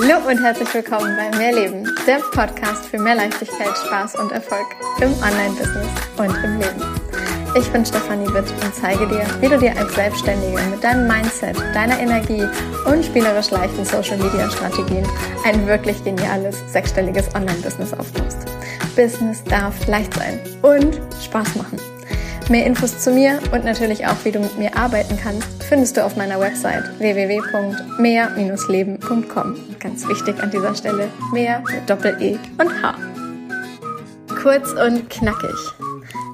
Hallo und herzlich willkommen bei Mehr Leben, der Podcast für mehr Leichtigkeit, Spaß und Erfolg im Online-Business und im Leben. Ich bin Stefanie Witt und zeige dir, wie du dir als Selbstständige mit deinem Mindset, deiner Energie und spielerisch leichten Social-Media-Strategien ein wirklich geniales sechsstelliges Online-Business aufbaust. Business darf leicht sein und Spaß machen. Mehr Infos zu mir und natürlich auch, wie du mit mir arbeiten kannst, findest du auf meiner Website www.mehr-leben.com. Ganz wichtig an dieser Stelle, mehr mit Doppel-E und H. Kurz und knackig.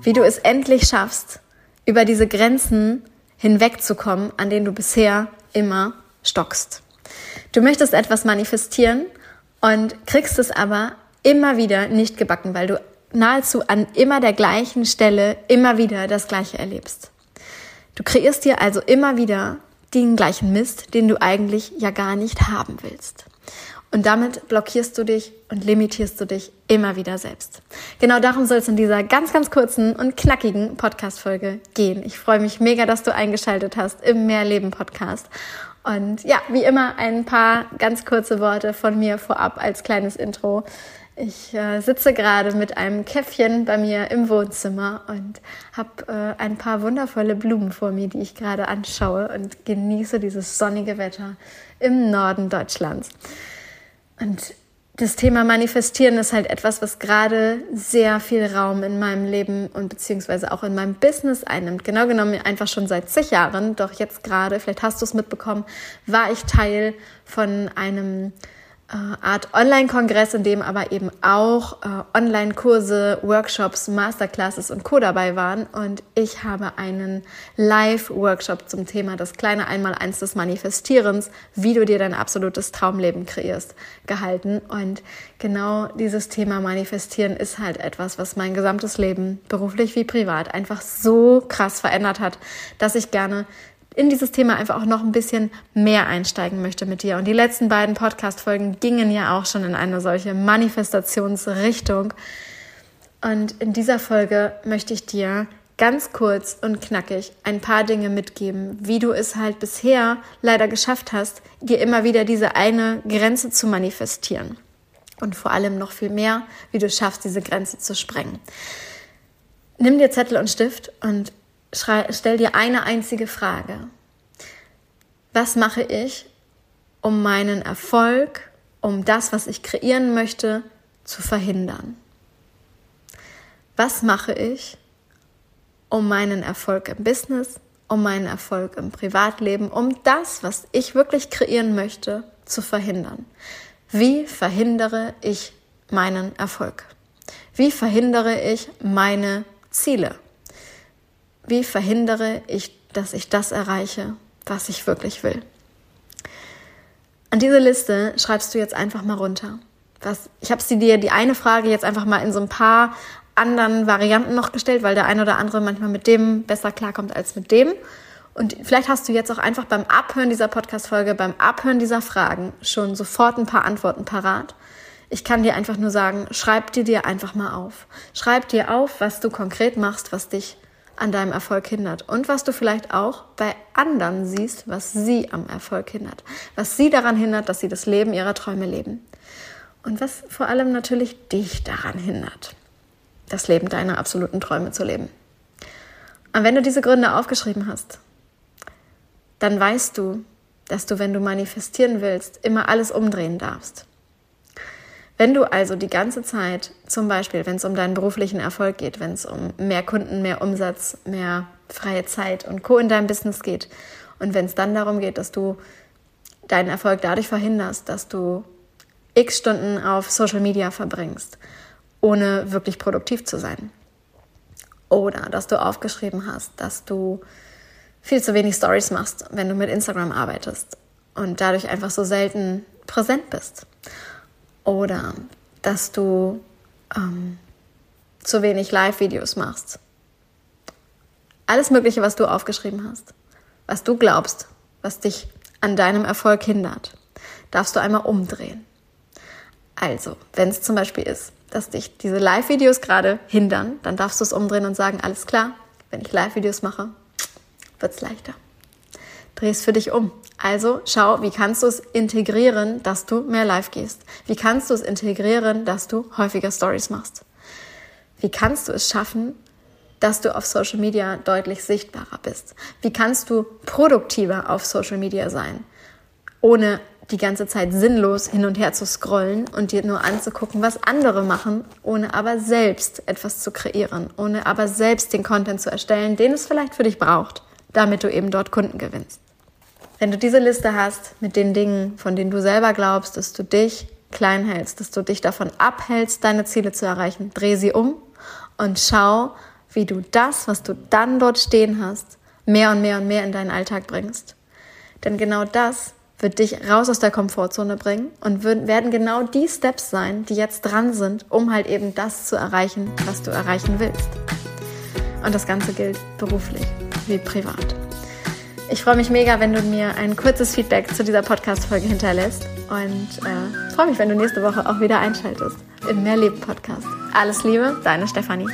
Wie du es endlich schaffst, über diese Grenzen hinwegzukommen, an denen du bisher immer stockst. Du möchtest etwas manifestieren und kriegst es aber immer wieder nicht gebacken, weil du nahezu an immer der gleichen Stelle immer wieder das Gleiche erlebst. Du kreierst dir also immer wieder den gleichen Mist, den du eigentlich ja gar nicht haben willst. Und damit blockierst du dich und limitierst du dich immer wieder selbst. Genau darum soll es in dieser ganz, ganz kurzen und knackigen Podcast-Folge gehen. Ich freue mich mega, dass du eingeschaltet hast im Mehrleben-Podcast. Und ja, wie immer ein paar ganz kurze Worte von mir vorab als kleines Intro. Ich äh, sitze gerade mit einem Käffchen bei mir im Wohnzimmer und habe äh, ein paar wundervolle Blumen vor mir, die ich gerade anschaue und genieße dieses sonnige Wetter im Norden Deutschlands. Und das Thema Manifestieren ist halt etwas, was gerade sehr viel Raum in meinem Leben und beziehungsweise auch in meinem Business einnimmt. Genau genommen einfach schon seit zig Jahren. Doch jetzt gerade, vielleicht hast du es mitbekommen, war ich Teil von einem Art Online-Kongress, in dem aber eben auch äh, Online-Kurse, Workshops, Masterclasses und Co. dabei waren. Und ich habe einen Live-Workshop zum Thema das kleine Einmaleins des Manifestierens, wie du dir dein absolutes Traumleben kreierst, gehalten. Und genau dieses Thema Manifestieren ist halt etwas, was mein gesamtes Leben, beruflich wie privat, einfach so krass verändert hat, dass ich gerne in dieses Thema einfach auch noch ein bisschen mehr einsteigen möchte mit dir. Und die letzten beiden Podcast-Folgen gingen ja auch schon in eine solche Manifestationsrichtung. Und in dieser Folge möchte ich dir ganz kurz und knackig ein paar Dinge mitgeben, wie du es halt bisher leider geschafft hast, dir immer wieder diese eine Grenze zu manifestieren. Und vor allem noch viel mehr, wie du schaffst, diese Grenze zu sprengen. Nimm dir Zettel und Stift und stell dir eine einzige Frage. Was mache ich, um meinen Erfolg, um das, was ich kreieren möchte, zu verhindern? Was mache ich, um meinen Erfolg im Business, um meinen Erfolg im Privatleben, um das, was ich wirklich kreieren möchte, zu verhindern? Wie verhindere ich meinen Erfolg? Wie verhindere ich meine Ziele? Wie verhindere ich, dass ich das erreiche, was ich wirklich will? An diese Liste schreibst du jetzt einfach mal runter. Was, ich habe sie dir die eine Frage jetzt einfach mal in so ein paar anderen Varianten noch gestellt, weil der eine oder andere manchmal mit dem besser klarkommt als mit dem. Und vielleicht hast du jetzt auch einfach beim Abhören dieser Podcast-Folge, beim Abhören dieser Fragen schon sofort ein paar Antworten parat. Ich kann dir einfach nur sagen, schreib dir dir einfach mal auf. Schreib dir auf, was du konkret machst, was dich an deinem Erfolg hindert und was du vielleicht auch bei anderen siehst, was sie am Erfolg hindert, was sie daran hindert, dass sie das Leben ihrer Träume leben und was vor allem natürlich dich daran hindert, das Leben deiner absoluten Träume zu leben. Und wenn du diese Gründe aufgeschrieben hast, dann weißt du, dass du, wenn du manifestieren willst, immer alles umdrehen darfst. Wenn du also die ganze Zeit, zum Beispiel, wenn es um deinen beruflichen Erfolg geht, wenn es um mehr Kunden, mehr Umsatz, mehr freie Zeit und Co. in deinem Business geht und wenn es dann darum geht, dass du deinen Erfolg dadurch verhinderst, dass du x Stunden auf Social Media verbringst, ohne wirklich produktiv zu sein. Oder dass du aufgeschrieben hast, dass du viel zu wenig Stories machst, wenn du mit Instagram arbeitest und dadurch einfach so selten präsent bist oder dass du ähm, zu wenig Live-Videos machst. Alles Mögliche, was du aufgeschrieben hast, was du glaubst, was dich an deinem Erfolg hindert, darfst du einmal umdrehen. Also, wenn es zum Beispiel ist, dass dich diese Live-Videos gerade hindern, dann darfst du es umdrehen und sagen, alles klar, wenn ich Live-Videos mache, wird es leichter. Dreh es für dich um. Also schau, wie kannst du es integrieren, dass du mehr live gehst? Wie kannst du es integrieren, dass du häufiger Stories machst? Wie kannst du es schaffen, dass du auf Social Media deutlich sichtbarer bist? Wie kannst du produktiver auf Social Media sein, ohne die ganze Zeit sinnlos hin und her zu scrollen und dir nur anzugucken, was andere machen, ohne aber selbst etwas zu kreieren, ohne aber selbst den Content zu erstellen, den es vielleicht für dich braucht, damit du eben dort Kunden gewinnst. Wenn du diese Liste hast mit den Dingen, von denen du selber glaubst, dass du dich klein hältst, dass du dich davon abhältst, deine Ziele zu erreichen, dreh sie um und schau, wie du das, was du dann dort stehen hast, mehr und mehr und mehr in deinen Alltag bringst. Denn genau das wird dich raus aus der Komfortzone bringen und werden genau die Steps sein, die jetzt dran sind, um halt eben das zu erreichen, was du erreichen willst. Und das Ganze gilt beruflich wie privat. Ich freue mich mega, wenn du mir ein kurzes Feedback zu dieser Podcast-Folge hinterlässt und äh, freue mich, wenn du nächste Woche auch wieder einschaltest im Mehrleben-Podcast. Alles Liebe, deine Stefanie.